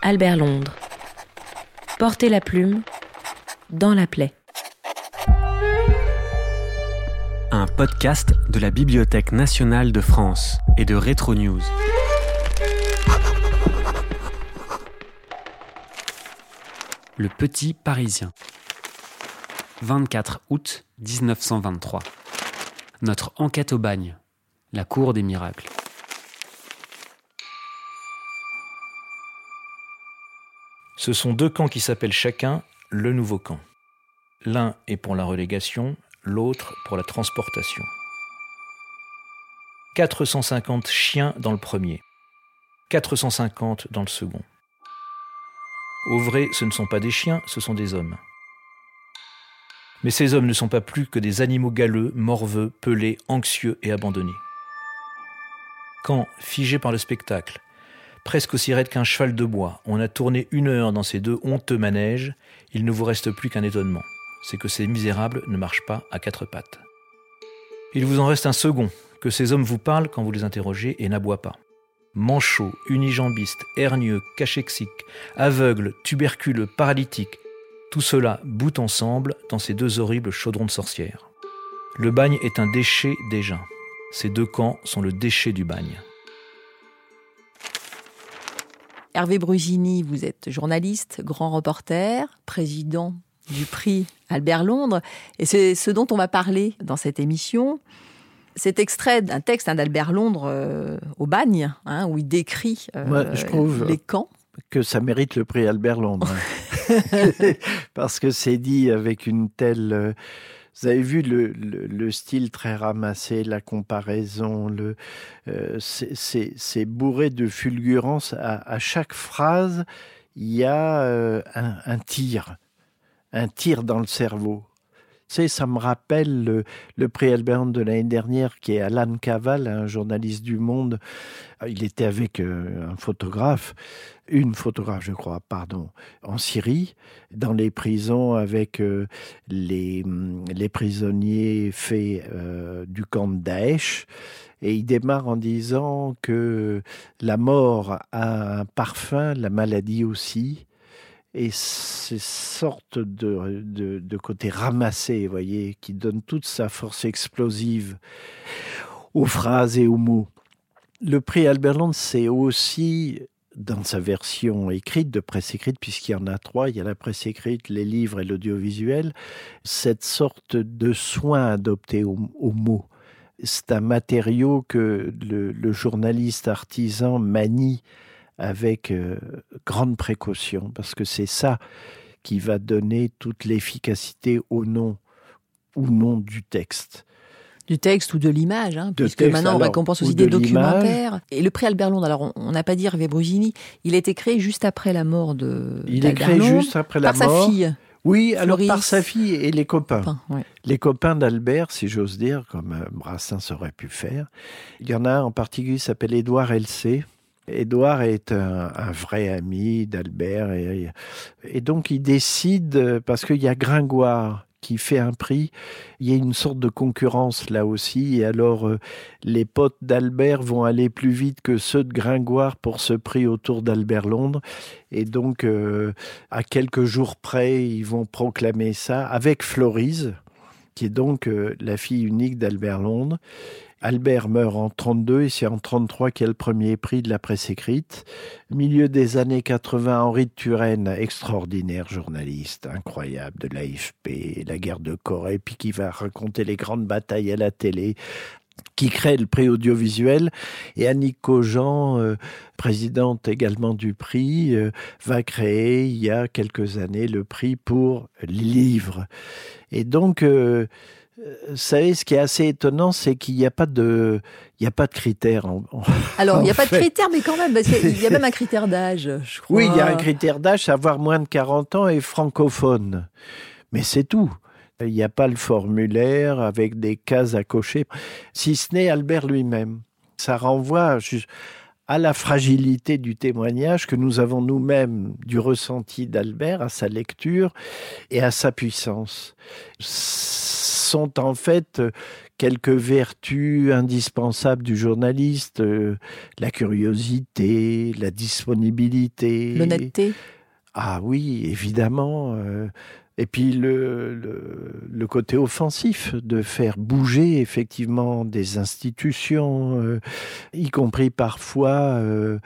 Albert Londres. Portez la plume dans la plaie. Un podcast de la Bibliothèque nationale de France et de Retro News. Le Petit Parisien. 24 août 1923. Notre enquête au bagne. La cour des miracles. Ce sont deux camps qui s'appellent chacun le nouveau camp. L'un est pour la relégation, l'autre pour la transportation. 450 chiens dans le premier, 450 dans le second. Au vrai, ce ne sont pas des chiens, ce sont des hommes. Mais ces hommes ne sont pas plus que des animaux galeux, morveux, pelés, anxieux et abandonnés. Quand, figé par le spectacle, presque aussi raide qu'un cheval de bois, on a tourné une heure dans ces deux honteux manèges, il ne vous reste plus qu'un étonnement. C'est que ces misérables ne marchent pas à quatre pattes. Il vous en reste un second, que ces hommes vous parlent quand vous les interrogez et n'aboient pas. Manchots, unijambistes, hernieux, cachexiques, aveugles, tuberculeux, paralytiques, tout cela bout ensemble dans ces deux horribles chaudrons de sorcières. Le bagne est un déchet déjà. Ces deux camps sont le déchet du bagne. Hervé Brusini, vous êtes journaliste, grand reporter, président du prix Albert Londres, et c'est ce dont on va parler dans cette émission. Cet extrait d'un texte d'Albert Londres euh, au bagne, hein, où il décrit euh, je trouve les camps. Que ça mérite le prix Albert Londres. Parce que c'est dit avec une telle euh, vous avez vu le, le, style très ramassé, la comparaison, le, euh, c'est bourré de fulgurance. À, chaque phrase, il y a euh, un, tir, un tir dans le cerveau. Ça me rappelle le, prix Albert de l'année dernière, qui est Alan Caval, un journaliste du Monde. Il était avec euh, un photographe une photographe, je crois, pardon, en Syrie, dans les prisons avec euh, les, les, prisonniers faits euh, du camp Daesh. Et il démarre en disant que la mort a un parfum, la maladie aussi. Et ces sortes de, de, côté ramassé, vous voyez, qui donne toute sa force explosive aux phrases et aux mots. Le prix Albert Londres, c'est aussi dans sa version écrite, de presse écrite, puisqu'il y en a trois, il y a la presse écrite, les livres et l'audiovisuel, cette sorte de soin adopté au, mot. C'est un matériau que le, journaliste artisan manie avec euh, grande précaution, parce que c'est ça qui va donner toute l'efficacité au nom ou non du texte du texte ou de l'image, hein, puisque maintenant on récompense aussi des documentaires. Et le prix Albert Londres, alors on n'a pas dit Hervé Brusini, il a été créé juste après la mort de. Il est créé juste après la mort. Par sa fille. Oui, alors par sa fille et les copains. Les copains d'Albert, si j'ose dire, comme euh, Brassens aurait pu faire. Il y en a un en particulier qui s'appelle Édouard L.C. Édouard est un, vrai ami d'Albert et, donc il décide, parce qu'il y a Gringoire qui fait un prix, il y a une sorte de concurrence là aussi. Et alors, euh, les potes d'Albert vont aller plus vite que ceux de Gringoire pour ce prix autour d'Albert Londres. Et donc, euh, à quelques jours près, ils vont proclamer ça avec Florise, qui est donc euh, la fille unique d'Albert Londres. Albert meurt en 32 et c'est en 33 qu'il a le premier prix de la presse écrite. Milieu des années 80, Henri de Turenne, extraordinaire journaliste, incroyable de l'AFP, la guerre de Corée, puis qui va raconter les grandes batailles à la télé qui crée le prix audiovisuel. Et Annick Cogent, euh, présidente également du prix, euh, va créer il y a quelques années le prix pour livres. Et donc, euh, vous savez, ce qui est assez étonnant, c'est qu'il n'y a pas de, il n'y a pas de critères. Alors, il n'y a pas de critères, mais quand même, il y a même un critère d'âge, je crois. Oui, il y a un critère d'âge, avoir moins de 40 ans et francophone. Mais c'est tout. Il n'y a pas le formulaire avec des cases à cocher, si ce n'est Albert lui-même. Ça renvoie à la fragilité du témoignage que nous avons nous-mêmes du ressenti d'Albert, à sa lecture et à sa puissance sont en fait quelques vertus indispensables du journaliste, euh, la curiosité, la disponibilité. L'honnêteté. Ah oui, évidemment. Euh, et puis le, le, côté offensif de faire bouger effectivement des institutions, euh, y compris parfois euh,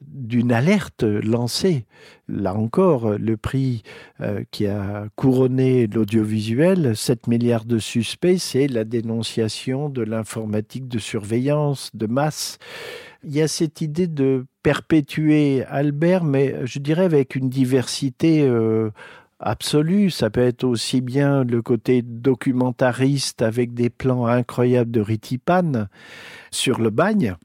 d'une alerte lancée. Là encore, le prix euh, qui a couronné l'audiovisuel, 7 milliards de suspects, c'est la dénonciation de l'informatique de surveillance de masse. Il y a cette idée de perpétuer Albert, mais je dirais avec une diversité absolue. Ça peut être aussi bien le côté documentariste avec des plans incroyables de Ritipan sur le bagne.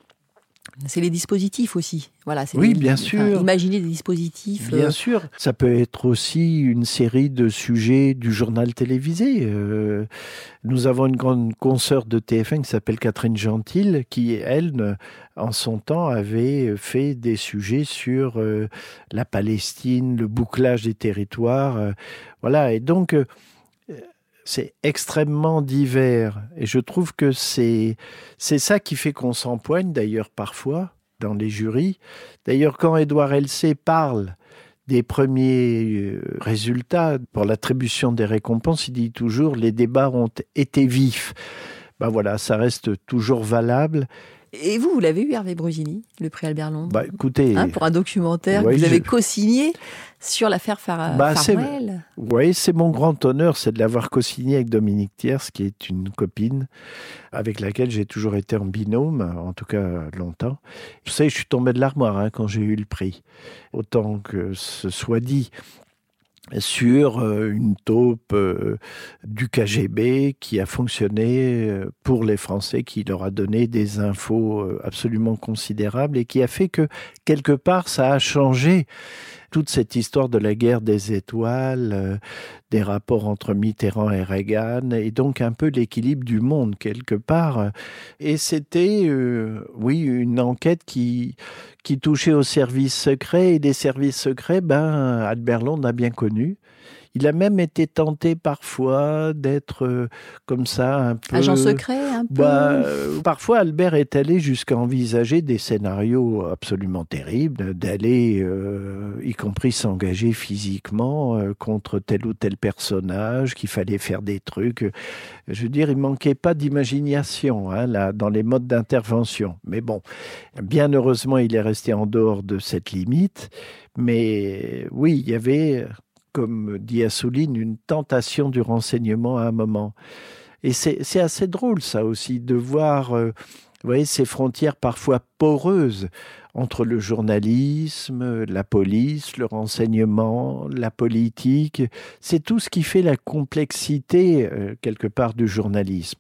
C'est les dispositifs aussi. Voilà, oui, bien sûr. Imaginer des dispositifs. Bien euh... sûr. Ça peut être aussi une série de sujets du journal télévisé. Euh, nous avons une grande consoeur de TF1 qui s'appelle Catherine Gentil, qui, elle, en son temps, avait fait des sujets sur euh, la Palestine, le bouclage des territoires. Voilà. Et donc, c'est extrêmement divers. Et je trouve que c'est, ça qui fait qu'on s'empoigne d'ailleurs parfois dans les jurys. D'ailleurs, quand Édouard Elcé parle des premiers résultats pour l'attribution des récompenses, il dit toujours les débats ont été vifs. Ben voilà, ça reste toujours valable. Et vous, vous l'avez eu, Hervé Brusini, le prix Albert Londres bah, écoutez, hein, Pour un documentaire ouais, que vous avez co-signé sur l'affaire Far bah, Farwell. Oui, c'est mon grand honneur, c'est de l'avoir co-signé avec Dominique Thiers, qui est une copine avec laquelle j'ai toujours été en binôme, en tout cas longtemps. Vous savez, je suis tombé de l'armoire hein, quand j'ai eu le prix. Autant que ce soit dit, sur une taupe du KGB qui a fonctionné pour les Français, qui leur a donné des infos absolument considérables et qui a fait que quelque part ça a changé toute cette histoire de la guerre des étoiles, euh, des rapports entre Mitterrand et Reagan, et donc un peu l'équilibre du monde quelque part. Et c'était, euh, oui, une enquête qui, qui touchait aux services secrets, et des services secrets, ben, Albert Londres a bien connu. Il a même été tenté parfois d'être euh, comme ça un peu agent secret un peu. Bah, euh, parfois Albert est allé jusqu'à envisager des scénarios absolument terribles, d'aller euh, y compris s'engager physiquement contre tel ou tel personnage, qu'il fallait faire des trucs. Je veux dire, il manquait pas d'imagination hein, là dans les modes d'intervention. Mais bon, bien heureusement, il est resté en dehors de cette limite. Mais oui, il y avait comme dit Assouline, une tentation du renseignement à un moment. Et c'est assez drôle, ça aussi, de voir euh, vous voyez, ces frontières parfois poreuses entre le journalisme, la police, le renseignement, la politique. C'est tout ce qui fait la complexité, euh, quelque part, du journalisme.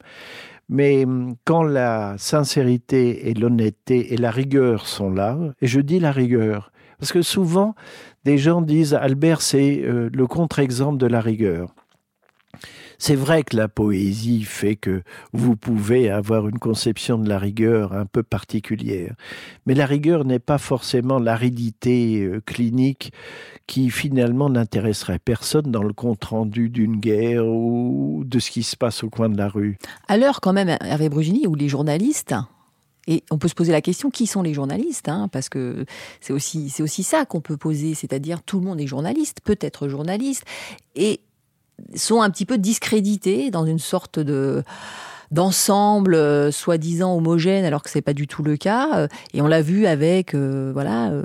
Mais quand la sincérité et l'honnêteté et la rigueur sont là, et je dis la rigueur, parce que souvent, des gens disent Albert, c'est euh, le contre-exemple de la rigueur. C'est vrai que la poésie fait que vous pouvez avoir une conception de la rigueur un peu particulière, mais la rigueur n'est pas forcément l'aridité euh, clinique qui finalement n'intéresserait personne dans le compte-rendu d'une guerre ou de ce qui se passe au coin de la rue. À l'heure quand même, Hervé Brugini, où les journalistes et on peut se poser la question qui sont les journalistes hein, Parce que c'est aussi c'est aussi ça qu'on peut poser, c'est-à-dire tout le monde est journaliste, peut être journaliste, et sont un petit peu discrédités dans une sorte de d'ensemble euh, soi-disant homogène alors que c'est pas du tout le cas. Euh, et on l'a vu avec euh, voilà euh,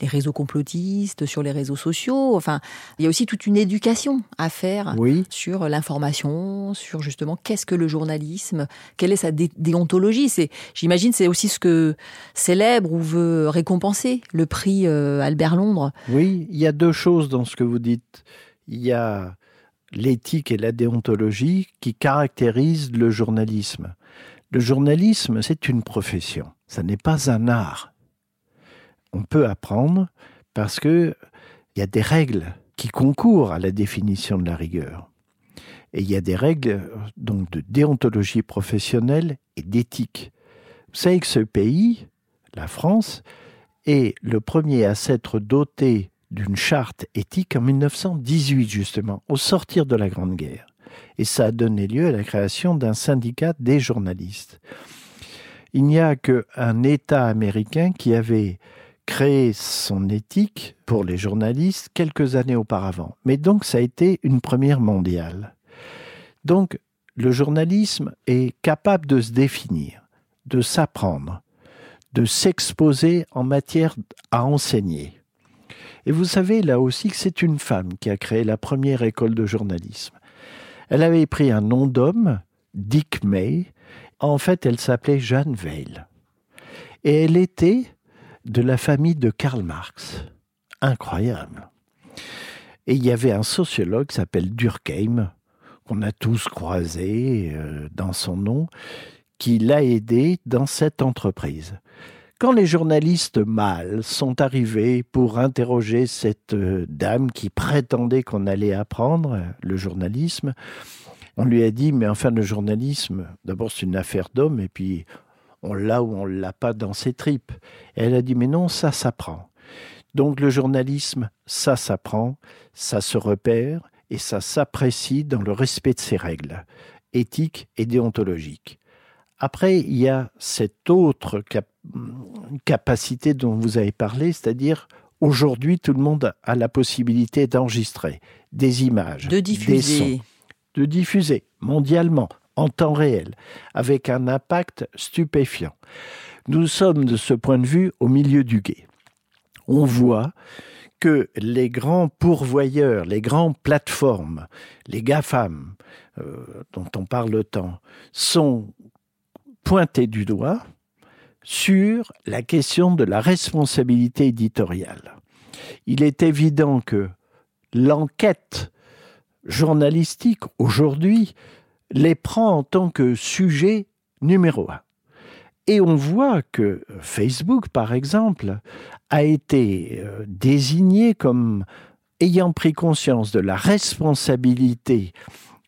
les réseaux complotistes sur les réseaux sociaux. Enfin il y a aussi toute une éducation à faire oui. sur l'information sur justement qu'est-ce que le journalisme quelle est sa dé déontologie. C'est j'imagine c'est aussi ce que célèbre ou veut récompenser le prix Albert Londres. Oui il y a deux choses dans ce que vous dites. Il y a l'éthique et la déontologie qui caractérisent le journalisme. Le journalisme, c'est une profession, ça n'est pas un art. On peut apprendre parce que il y a des règles qui concourent à la définition de la rigueur. Et il y a des règles donc de déontologie professionnelle et d'éthique. Vous savez que ce pays, la France, est le premier à s'être doté d'une charte éthique en 1918, justement, au sortir de la Grande Guerre. Et ça a donné lieu à la création d'un syndicat des journalistes. Il n'y a qu'un État américain qui avait créé son éthique pour les journalistes quelques années auparavant. Mais donc ça a été une première mondiale. Donc le journalisme est capable de se définir, de s'apprendre, de s'exposer en matière à enseigner. Et vous savez là aussi que c'est une femme qui a créé la première école de journalisme. Elle avait pris un nom d'homme, Dick May. En fait, elle s'appelait Jeanne Weil. Et elle était de la famille de Karl Marx. Incroyable. Et il y avait un sociologue qui s'appelle Durkheim, qu'on a tous croisé euh, dans son nom, qui l'a aidé dans cette entreprise. Quand les journalistes mâles sont arrivés pour interroger cette euh, dame qui prétendait qu'on allait apprendre le journalisme, on lui a dit, mais enfin le journalisme, d'abord c'est une affaire d'homme, et puis on l'a ou on l'a pas dans ses tripes. Elle a dit, mais non, ça s'apprend. Donc le journalisme, ça s'apprend, ça se repère et ça s'apprécie dans le respect de ses règles éthiques et déontologiques. Après, il y a cette autre capacité dont vous avez parlé, c'est-à-dire aujourd'hui, tout le monde a la possibilité d'enregistrer des images, de diffuser. des sons, de diffuser mondialement, en temps réel, avec un impact stupéfiant. Nous sommes de ce point de vue au milieu du guet. On voit que les grands pourvoyeurs, les grandes plateformes, les GAFAM, euh, dont on parle tant, sont pointés du doigt sur la question de la responsabilité éditoriale. Il est évident que l'enquête journalistique aujourd'hui les prend en tant que sujet numéro un. Et on voit que Facebook, par exemple, a été euh, désigné comme ayant pris conscience de la responsabilité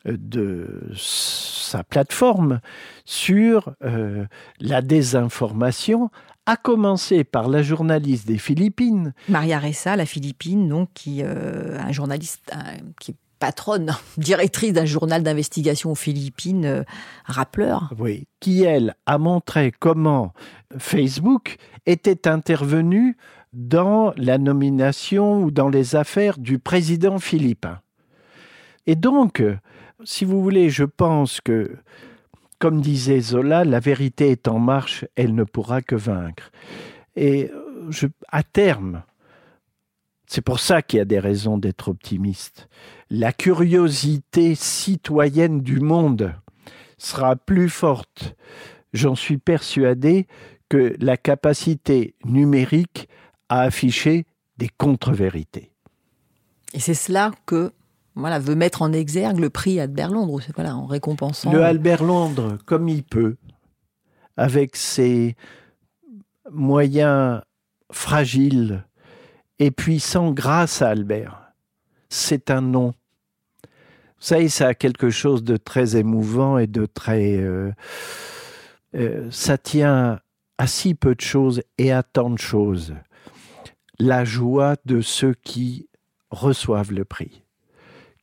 de sa plateforme sur euh, la désinformation, à commencer par la journaliste des Philippines. Maria Ressa, la Philippine, donc, qui, un journaliste qui patronne, directrice d'un journal d'investigation aux Philippines, euh, rappeleur. Oui, qui elle a montré comment Facebook était intervenu dans la nomination ou dans les affaires du président philippin. Et donc, si vous voulez, je pense que, comme disait Zola, la vérité est en marche, elle ne pourra que vaincre. Et je, à terme, c'est pour ça qu'il y a des raisons d'être optimiste. La curiosité citoyenne du monde sera plus forte, j'en suis persuadé, que la capacité numérique à afficher des contre-vérités. Et c'est cela que voilà, veut mettre en exergue le prix Albert Londres, voilà, en récompensant. Le Albert Londres, comme il peut, avec ses moyens fragiles, et puissant grâce à Albert. C'est un nom. Vous savez, ça a quelque chose de très émouvant et de très... Euh, euh, ça tient à si peu de choses et à tant de choses. La joie de ceux qui reçoivent le prix,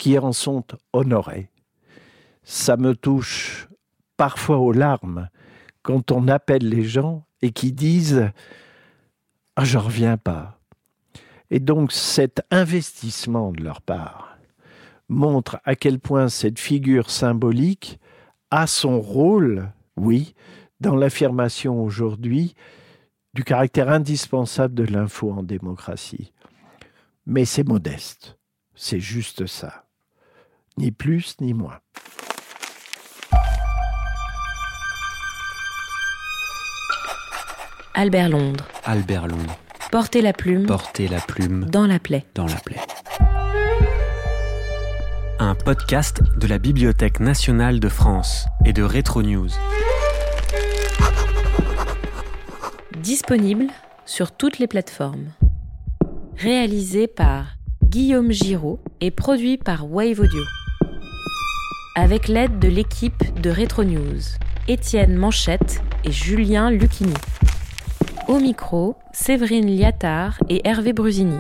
qui en sont honorés. Ça me touche parfois aux larmes quand on appelle les gens et qui disent ah, Je reviens pas. Et donc cet investissement de leur part montre à quel point cette figure symbolique a son rôle, oui, dans l'affirmation aujourd'hui du caractère indispensable de l'info en démocratie. Mais c'est modeste, c'est juste ça, ni plus ni moins. Albert Londres. Albert Londres. Porter la plume. Porter la plume. Dans la plaie. Dans la plaie. Un podcast de la Bibliothèque nationale de France et de Retro News. Disponible sur toutes les plateformes. Réalisé par Guillaume Giraud et produit par Wave Audio. Avec l'aide de l'équipe de Retro News, Étienne Manchette et Julien Lucchini. Au micro, Séverine Liattard et Hervé Brusini.